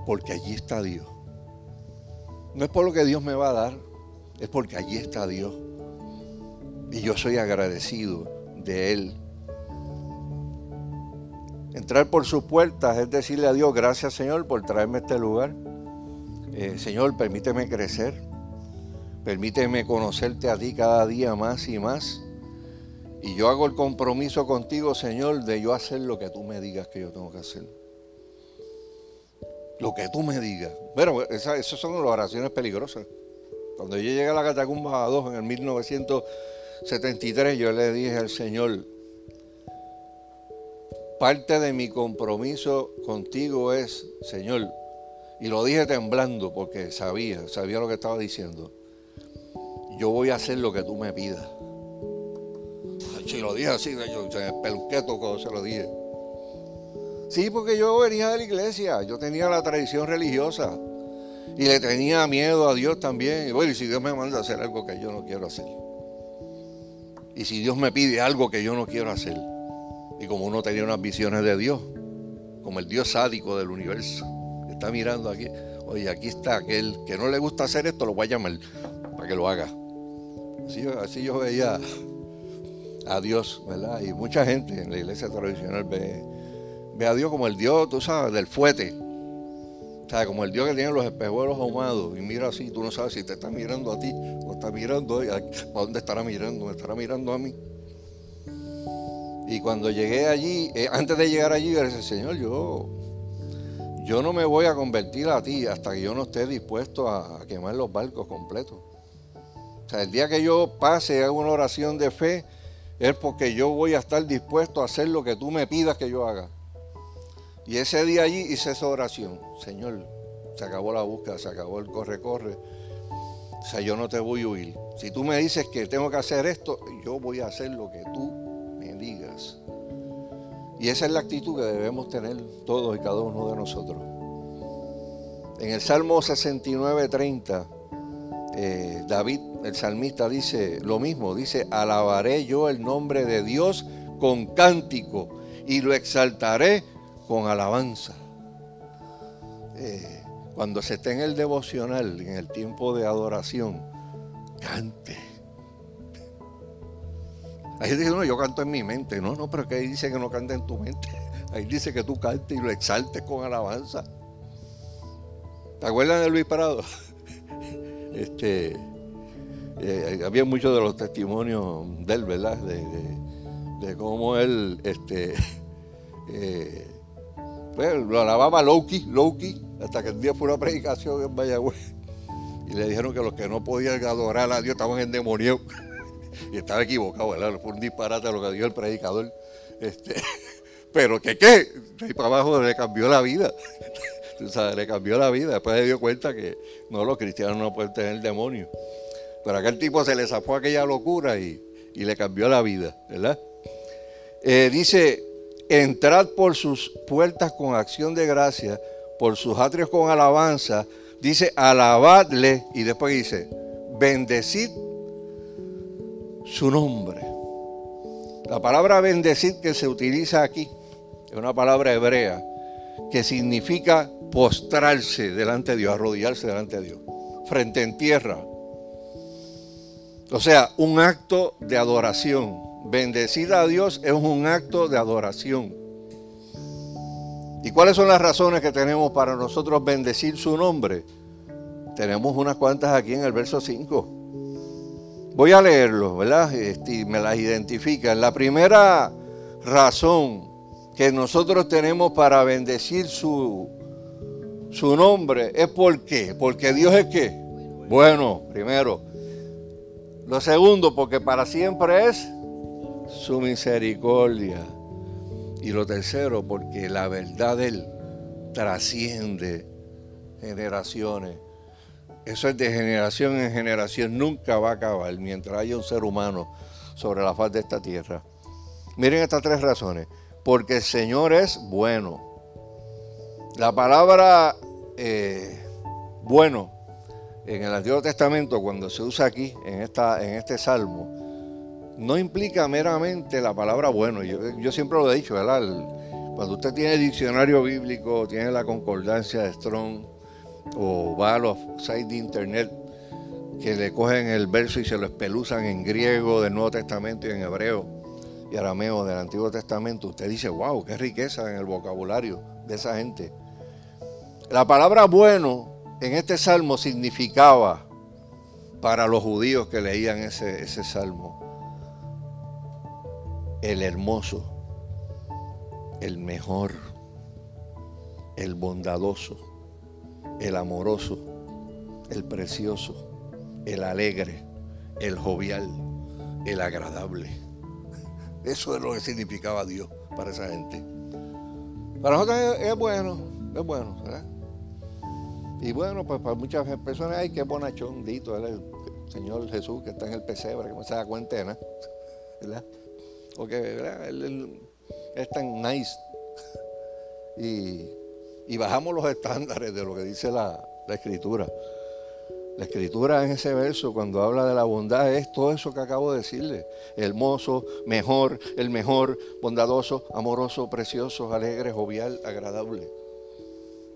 Porque allí está Dios. No es por lo que Dios me va a dar, es porque allí está Dios. Y yo soy agradecido de Él. Entrar por sus puertas es decirle a Dios, gracias Señor por traerme a este lugar. Eh, Señor, permíteme crecer. Permíteme conocerte a ti cada día más y más. Y yo hago el compromiso contigo, Señor, de yo hacer lo que tú me digas que yo tengo que hacer. Lo que tú me digas. Bueno, esas son las oraciones peligrosas. Cuando yo llegué a la Catacumba 2 en el 1973, yo le dije al Señor, parte de mi compromiso contigo es, Señor, y lo dije temblando porque sabía, sabía lo que estaba diciendo, yo voy a hacer lo que tú me pidas. Si lo dije así, yo, se me peluqué cuando se lo dije. Sí, porque yo venía de la iglesia, yo tenía la tradición religiosa. Y le tenía miedo a Dios también. Y bueno, y si Dios me manda a hacer algo que yo no quiero hacer. Y si Dios me pide algo que yo no quiero hacer. Y como uno tenía unas visiones de Dios, como el Dios sádico del universo, está mirando aquí, oye, aquí está aquel que no le gusta hacer esto, lo voy a llamar para que lo haga. Así, yo veía a Dios, ¿verdad? Y mucha gente en la iglesia tradicional ve, ve a Dios como el Dios, tú sabes, del fuete o sea, como el Dios que tiene los espejuelos ahumados y mira así, tú no sabes si te está mirando a ti o está mirando a, dónde estará mirando, me estará mirando a mí. Y cuando llegué allí, eh, antes de llegar allí, yo dije, Señor, yo, yo no me voy a convertir a ti hasta que yo no esté dispuesto a, quemar los barcos completos. O sea, el día que yo pase a una oración de fe, es porque yo voy a estar dispuesto a hacer lo que tú me pidas que yo haga. Y ese día allí hice esa oración. Señor, se acabó la búsqueda, se acabó el corre-corre. O sea, yo no te voy a huir. Si tú me dices que tengo que hacer esto, yo voy a hacer lo que tú me digas. Y esa es la actitud que debemos tener todos y cada uno de nosotros. En el Salmo 69, 30, eh, David, el salmista, dice lo mismo. Dice, alabaré yo el nombre de Dios con cántico y lo exaltaré con alabanza. Eh, cuando se esté en el devocional, en el tiempo de adoración, cante. Ahí dice, no, yo canto en mi mente. No, no, pero que ahí dice que no cante en tu mente. Ahí dice que tú cantes y lo exaltes con alabanza. ¿Te acuerdas de Luis Parado? Este, eh, había muchos de los testimonios de él, ¿verdad? De, cómo él, este, eh, pues, lo alababa Loki, Loki, hasta que el día fue una predicación en Mayagüez. Y le dijeron que los que no podían adorar a Dios estaban endemoniados. y estaba equivocado, ¿verdad? Fue un disparate lo que dio el predicador. Este, pero que qué, ahí para abajo le cambió la vida. le cambió la vida. Después se dio cuenta que no, los cristianos no pueden tener demonio. Pero aquel tipo se le zafó aquella locura y, le cambió la vida, ¿verdad? Eh, dice, entrad por sus puertas con acción de gracia, por sus atrios con alabanza. Dice, alabadle y después dice, bendecid su nombre. La palabra bendecid que se utiliza aquí es una palabra hebrea que significa postrarse delante de Dios, arrodillarse delante de Dios, frente en tierra. O sea, un acto de adoración. Bendecir a Dios es un acto de adoración. ¿Y cuáles son las razones que tenemos para nosotros bendecir su nombre? Tenemos unas cuantas aquí en el verso 5. Voy a leerlo, ¿verdad? Este, me las identifican. La primera razón que nosotros tenemos para bendecir su, su nombre es por qué. Porque Dios es qué. Bueno, primero. Lo segundo, porque para siempre es su misericordia. Y lo tercero, porque la verdad de Él trasciende generaciones. Eso es de generación en generación, nunca va a acabar mientras haya un ser humano sobre la faz de esta tierra. Miren estas tres razones. Porque el Señor es bueno. La palabra eh, bueno en el Antiguo Testamento, cuando se usa aquí, en, esta, en este salmo, no implica meramente la palabra bueno. Yo, siempre lo he dicho, ¿verdad? Cuando usted tiene el diccionario bíblico, tiene la concordancia de Strong, o va a los sites de internet que le cogen el verso y se lo espeluzan en griego del Nuevo Testamento y en hebreo y arameo del Antiguo Testamento, usted dice, wow, qué riqueza en el vocabulario de esa gente. La palabra bueno en este salmo significaba para los judíos que leían ese salmo el hermoso, el mejor, el bondadoso el amoroso, el precioso, el alegre, el jovial, el agradable. Eso es lo que significaba Dios para esa gente. Para nosotros es, bueno, es bueno, ¿verdad? Y bueno, pues para muchas personas hay que bonachón, dito, el Señor Jesús que está en el pesebre, que no se da cuarentena, ¿verdad? Porque. Él, es tan nice. Y y bajamos los estándares de lo que dice la, escritura. La escritura en ese verso, cuando habla de la bondad, es todo eso que acabo de decirle. Hermoso, mejor, el mejor, bondadoso, amoroso, precioso, alegre, jovial, agradable.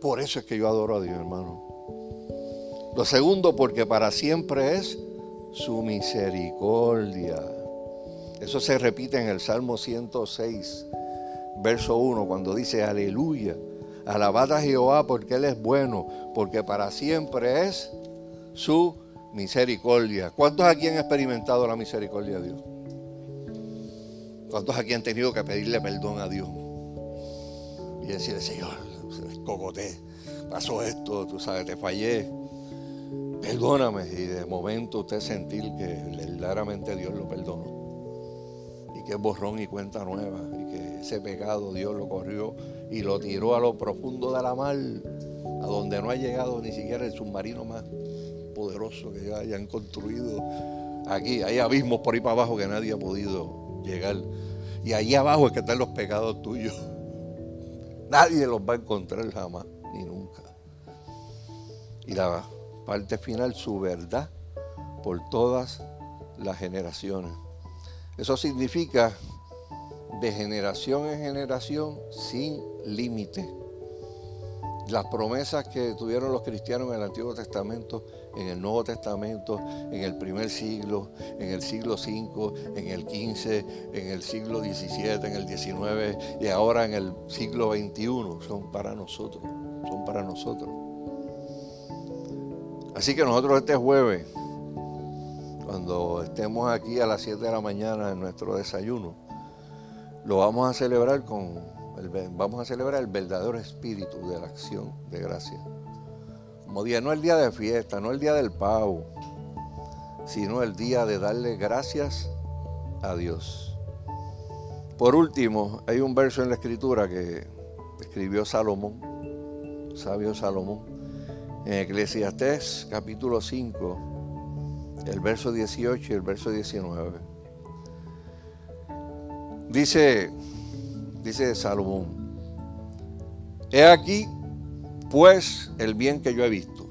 Por eso es que yo adoro a Dios, hermano. Lo segundo, porque para siempre es su misericordia. Eso se repite en el Salmo 106, verso 1, cuando dice, aleluya Alabad a Jehová porque Él es bueno, porque para siempre es su misericordia. ¿Cuántos aquí han experimentado la misericordia de Dios? ¿Cuántos aquí han tenido que pedirle perdón a Dios? Y decirle, Señor, cogoté, pasó esto, tú sabes, te fallé. Perdóname. Y de momento usted sentir que verdaderamente Dios lo perdonó. Que es borrón y cuenta nueva. Y que ese pecado Dios lo corrió y lo tiró a lo profundo de la mar, a donde no ha llegado ni siquiera el submarino más poderoso que hayan construido aquí. Hay abismos por ahí para abajo que nadie ha podido llegar. Y ahí abajo es que están los pecados tuyos. Nadie los va a encontrar jamás, ni nunca. Y la parte final, su verdad por todas las generaciones. Eso significa de generación en generación sin límite. Las promesas que tuvieron los cristianos en el Antiguo Testamento, en el Nuevo Testamento, en el primer siglo, en el siglo V, en el XV, en el siglo XVII, en el XIX y ahora en el siglo XXI, son para nosotros, son para nosotros. Así que nosotros este jueves, cuando estemos aquí a las 7 de la mañana en nuestro desayuno, lo vamos a celebrar con vamos a celebrar el verdadero espíritu de la acción de gracia. Como día, no el día de fiesta, no el día del pavo, sino el día de darle gracias a Dios. Por último, hay un verso en la escritura que escribió Salomón, sabio Salomón, en Eclesiastés capítulo 5, el verso 18 y el verso 19. Dice, dice Salomón, he aquí pues el bien que yo he visto,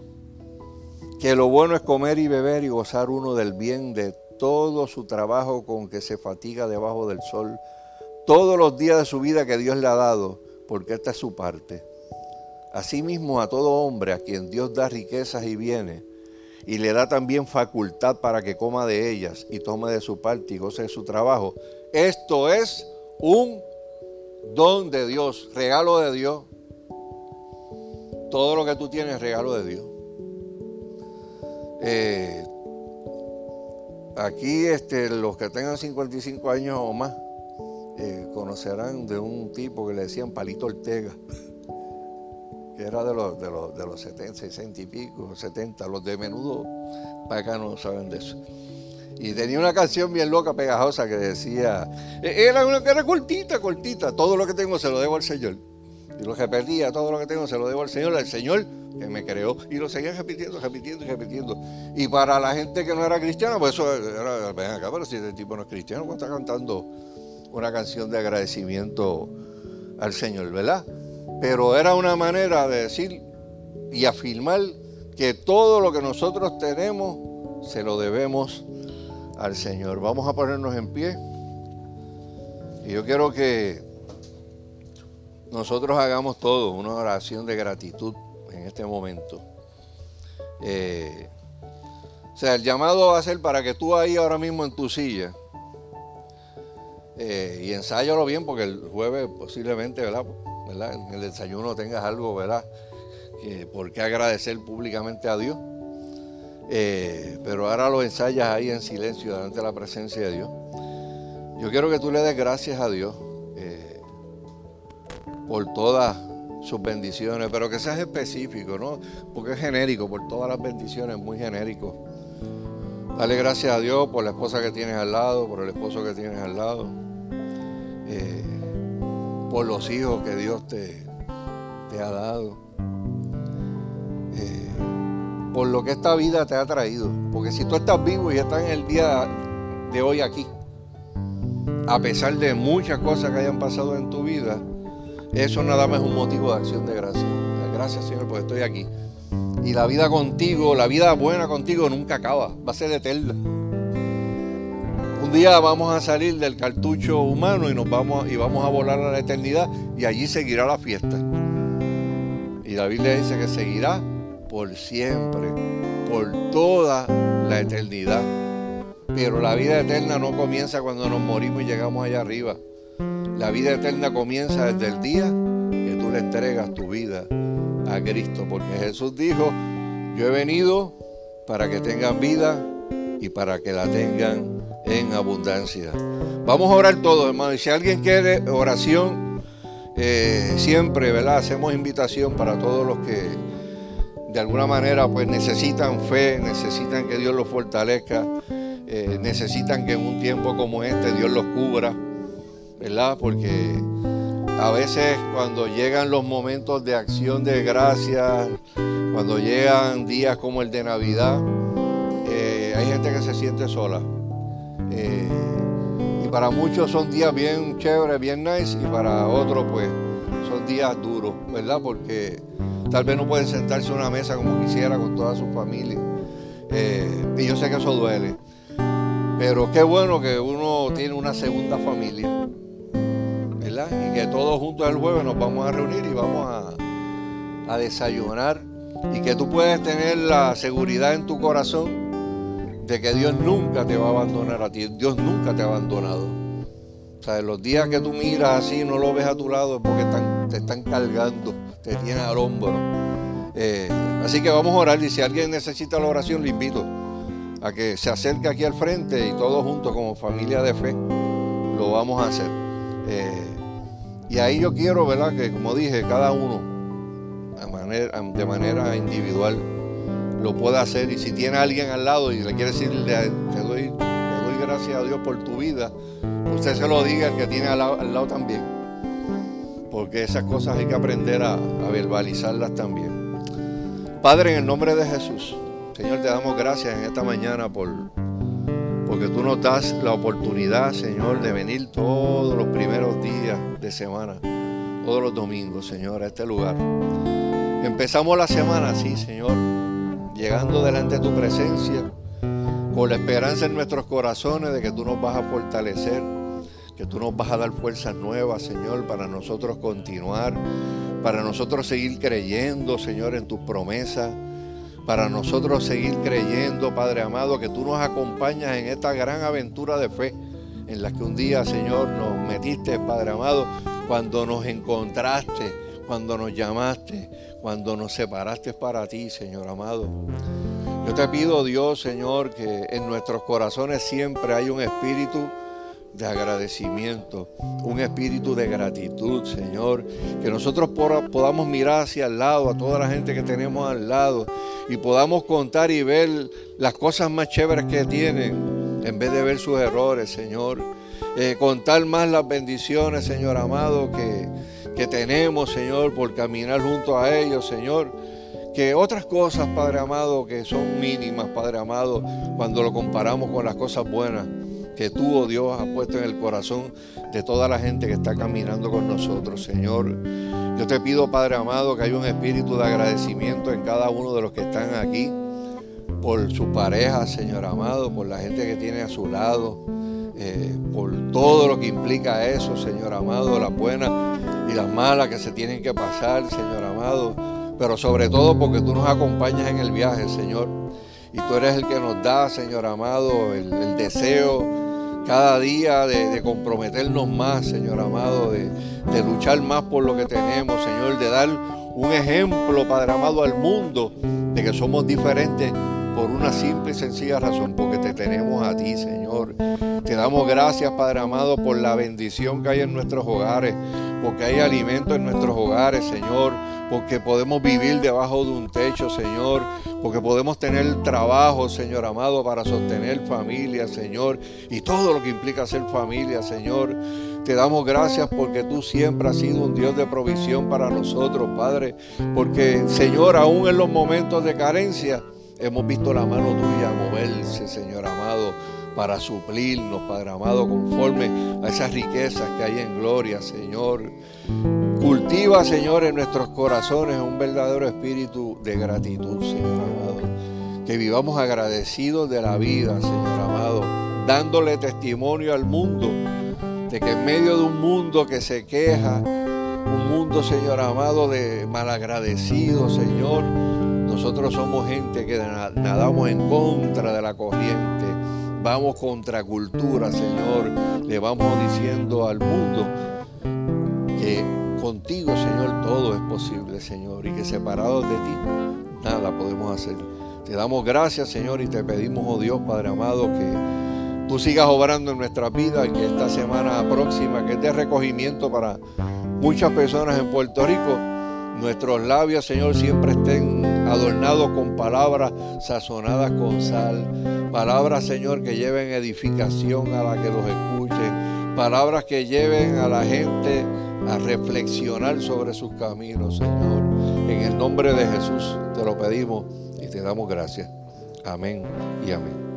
que lo bueno es comer y beber y gozar uno del bien de todo su trabajo con que se fatiga debajo del sol, todos los días de su vida que Dios le ha dado, porque esta es su parte. Asimismo a todo hombre a quien Dios da riquezas y bienes, y le da también facultad para que coma de ellas y tome de su parte y goce de su trabajo. Esto es un don de Dios, regalo de Dios. Todo lo que tú tienes es regalo de Dios. Eh, aquí este, los que tengan 55 años o más eh, conocerán de un tipo que le decían Palito Ortega, era de los, de los, de los 70, 60 y pico, 70. Los de menudo para acá no saben de eso. Y tenía una canción bien loca, pegajosa, que decía, e-, era una que era cortita, cortita, todo lo que tengo se lo debo al Señor. Y lo repetía, todo lo que tengo se lo debo al Señor, al Señor que me creó. Y lo seguía repitiendo, repitiendo y repitiendo. Y para la gente que no era cristiana, pues eso era, ven acá, pero si este tipo no es cristiano, pues está cantando una canción de agradecimiento al Señor, ¿verdad? Pero era una manera de decir y afirmar que todo lo que nosotros tenemos se lo debemos al Señor. Vamos a ponernos en pie. Y yo quiero que nosotros hagamos todo una oración de gratitud en este momento. Eh, o sea, el llamado va a ser para que tú ahí ahora mismo en tu silla eh, y ensáyalo bien porque el jueves posiblemente, ¿verdad? En el desayuno tengas algo, ¿verdad? Que, por qué agradecer públicamente a Dios. Eh, pero ahora lo ensayas ahí en silencio delante de la presencia de Dios. Yo quiero que tú le des gracias a Dios eh, por todas sus bendiciones, pero que seas específico, ¿no? Porque es genérico, por todas las bendiciones, muy genérico. Dale gracias a Dios por la esposa que tienes al lado, por el esposo que tienes al lado, eh, por los hijos que Dios te, te ha dado por lo que esta vida te ha traído. Porque si tú estás vivo y estás en el día de hoy aquí, a pesar de muchas cosas que hayan pasado en tu vida, eso nada más es un motivo de acción de gracia. Gracias Señor, porque estoy aquí. Y la vida contigo, la vida buena contigo nunca acaba, va a ser eterna. Día vamos a salir del cartucho humano y nos vamos y vamos a volar a la eternidad y allí seguirá la fiesta. Y la Biblia dice que seguirá por siempre, por toda la eternidad. Pero la vida eterna no comienza cuando nos morimos y llegamos allá arriba. La vida eterna comienza desde el día que tú le entregas tu vida a Cristo. Porque Jesús dijo, yo he venido para que tengan vida y para que la tengan en abundancia. Vamos a orar todos, hermano. Y si alguien quiere oración, eh, siempre, ¿verdad? Hacemos invitación para todos los que de alguna manera pues necesitan fe, necesitan que Dios los fortalezca, eh, necesitan que en un tiempo como este Dios los cubra, ¿verdad? Porque a veces cuando llegan los momentos de acción de gracia, cuando llegan días como el de Navidad, eh, hay gente que se siente sola. Eh, y para muchos son días bien chéveres, bien nice, y para otros pues son días duros, ¿verdad? Porque Tal vez no pueden sentarse a una mesa como quisiera con toda su familia. Eh, y yo sé que eso duele. Pero qué bueno que uno tiene una segunda familia. ¿verdad? Y que todos juntos el jueves nos vamos a reunir y vamos a, a desayunar. Y que tú puedes tener la seguridad en tu corazón de que Dios nunca te va a abandonar a ti. Dios nunca te ha abandonado. O sea, los días que tú miras así no lo ves a tu lado es porque te están cargando, te tienen al hombro. Eh, así que vamos a orar y si alguien necesita la oración, le invito a que se acerque aquí al frente y todos juntos como familia de fe lo vamos a hacer. Eh, y ahí yo quiero, ¿verdad? Que como dije, cada uno de manera individual lo pueda hacer. Y si tiene alguien al lado y le quiere decir, te doy, doy gracias a Dios por tu vida, usted se lo diga el que tiene al lado, también. Porque esas cosas hay que aprender a, a verbalizarlas también. Padre, en el nombre de Jesús, Señor, te damos gracias en esta mañana por, porque tú nos das la oportunidad, Señor, de venir todos los primeros días de semana, todos los domingos, Señor, a este lugar. Empezamos la semana así, Señor, llegando delante de tu presencia, con la esperanza en nuestros corazones de que tú nos vas a fortalecer, que tú nos vas a dar fuerzas nuevas, Señor, para nosotros continuar para nosotros seguir creyendo, Señor, en tus promesas, para nosotros seguir creyendo, Padre amado, que tú nos acompañas en esta gran aventura de fe en la que un día, Señor, nos metiste, Padre amado, cuando nos encontraste, cuando nos llamaste, cuando nos separaste para ti, Señor amado. Yo te pido, Dios, Señor, que en nuestros corazones siempre hay un espíritu de agradecimiento, un espíritu de gratitud, Señor. Que nosotros podamos mirar hacia el lado, a toda la gente que tenemos al lado, y podamos contar y ver las cosas más chéveres que tienen, en vez de ver sus errores, Señor. Eh, contar más las bendiciones, Señor amado, que, que tenemos, Señor, por caminar junto a ellos, Señor que otras cosas, Padre amado, que son mínimas, Padre amado, cuando lo comparamos con las cosas buenas que tú, oh Dios, has puesto en el corazón de toda la gente que está caminando con nosotros, Señor. Yo te pido, Padre amado, que haya un espíritu de agradecimiento en cada uno de los que están aquí, por su pareja, Señor amado, por la gente que tiene a su lado, eh, por todo lo que implica eso, Señor amado, las buenas y las malas que se tienen que pasar, Señor amado, pero sobre todo porque tú nos acompañas en el viaje, Señor. Y tú eres el que nos da, Señor amado, el deseo cada día de, comprometernos más, Señor amado, de, de, luchar más por lo que tenemos, Señor, de dar un ejemplo, Padre amado, al mundo de que somos diferentes una simple y sencilla razón, porque te tenemos a ti, Señor. Te damos gracias, Padre amado, por la bendición que hay en nuestros hogares, porque hay alimento en nuestros hogares, Señor, porque podemos vivir debajo de un techo, Señor, porque podemos tener trabajo, Señor amado, para sostener familia, Señor, y todo lo que implica ser familia, Señor. Te damos gracias porque tú siempre has sido un Dios de provisión para nosotros, Padre, porque, Señor, aún en los momentos de carencia, hemos visto la mano tuya moverse, Señor amado para suplirnos, Padre amado, conforme a esas riquezas que hay en gloria, Señor. Cultiva, Señor, en nuestros corazones un verdadero espíritu de gratitud, Señor amado. Que vivamos agradecidos de la vida, Señor amado, dándole testimonio al mundo de que en medio de un mundo que se queja, un mundo, Señor amado, de malagradecidos, Señor, nosotros somos gente que nadamos en contra de la corriente vamos contra cultura, Señor. Le vamos diciendo al mundo que contigo, Señor, todo es posible, Señor, y que separados de ti, nada podemos hacer. Te damos gracias, Señor, y te pedimos, oh Dios, Padre amado, que tú sigas obrando en nuestra vida, que esta semana próxima, que es de recogimiento para muchas personas en Puerto Rico, nuestros labios, Señor, siempre estén adornados con palabras sazonadas con sal. Palabras, Señor, que lleven edificación a la que los escuche. Palabras que lleven a la gente a reflexionar sobre sus caminos, Señor. En el nombre de Jesús te lo pedimos y te damos gracias. Amén y amén.